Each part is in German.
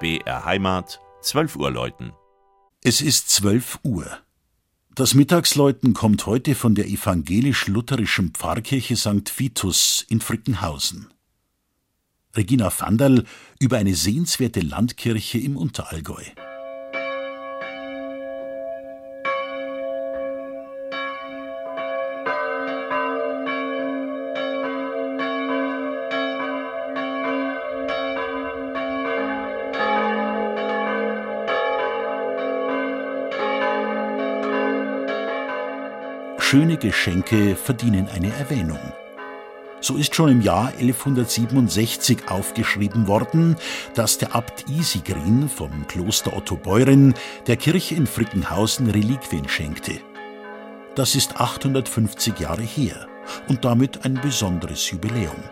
BR Heimat, 12 Uhr läuten. Es ist 12 Uhr. Das Mittagsläuten kommt heute von der evangelisch-lutherischen Pfarrkirche St. Vitus in Frickenhausen. Regina Vanderl über eine sehenswerte Landkirche im Unterallgäu. Schöne Geschenke verdienen eine Erwähnung. So ist schon im Jahr 1167 aufgeschrieben worden, dass der Abt Isigrin vom Kloster Otto Beuren der Kirche in Frickenhausen Reliquien schenkte. Das ist 850 Jahre her und damit ein besonderes Jubiläum.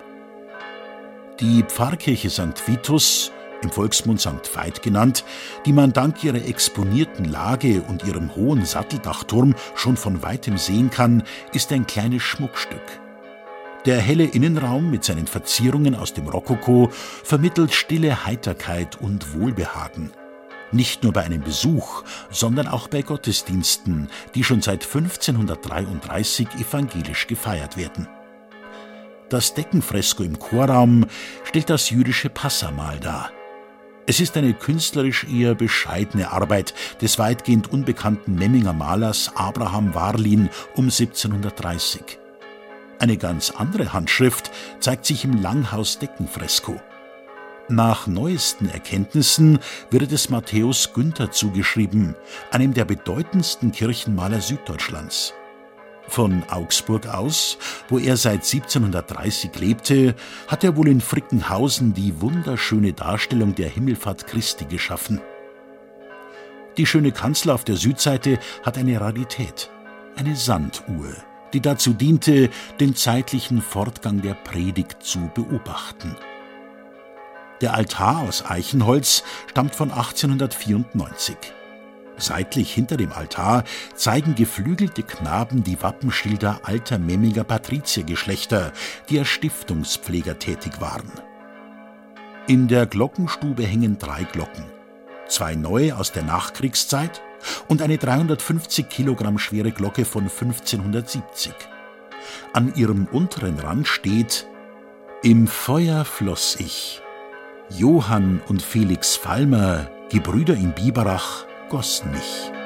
Die Pfarrkirche St. Vitus im Volksmund St. Veit genannt, die man dank ihrer exponierten Lage und ihrem hohen Satteldachturm schon von weitem sehen kann, ist ein kleines Schmuckstück. Der helle Innenraum mit seinen Verzierungen aus dem Rokoko vermittelt stille Heiterkeit und Wohlbehagen. Nicht nur bei einem Besuch, sondern auch bei Gottesdiensten, die schon seit 1533 evangelisch gefeiert werden. Das Deckenfresko im Chorraum stellt das jüdische Passamal dar. Es ist eine künstlerisch eher bescheidene Arbeit des weitgehend unbekannten Memminger Malers Abraham Warlin um 1730. Eine ganz andere Handschrift zeigt sich im Langhaus-Deckenfresko. Nach neuesten Erkenntnissen wird es Matthäus Günther zugeschrieben, einem der bedeutendsten Kirchenmaler Süddeutschlands. Von Augsburg aus, wo er seit 1730 lebte, hat er wohl in Frickenhausen die wunderschöne Darstellung der Himmelfahrt Christi geschaffen. Die schöne Kanzel auf der Südseite hat eine Rarität, eine Sanduhr, die dazu diente, den zeitlichen Fortgang der Predigt zu beobachten. Der Altar aus Eichenholz stammt von 1894. Seitlich hinter dem Altar zeigen geflügelte Knaben die Wappenschilder alter Memminger Patriziergeschlechter, die als Stiftungspfleger tätig waren. In der Glockenstube hängen drei Glocken. Zwei neue aus der Nachkriegszeit und eine 350 Kilogramm schwere Glocke von 1570. An ihrem unteren Rand steht Im Feuer floss ich. Johann und Felix Falmer, Gebrüder in Biberach, goss mich.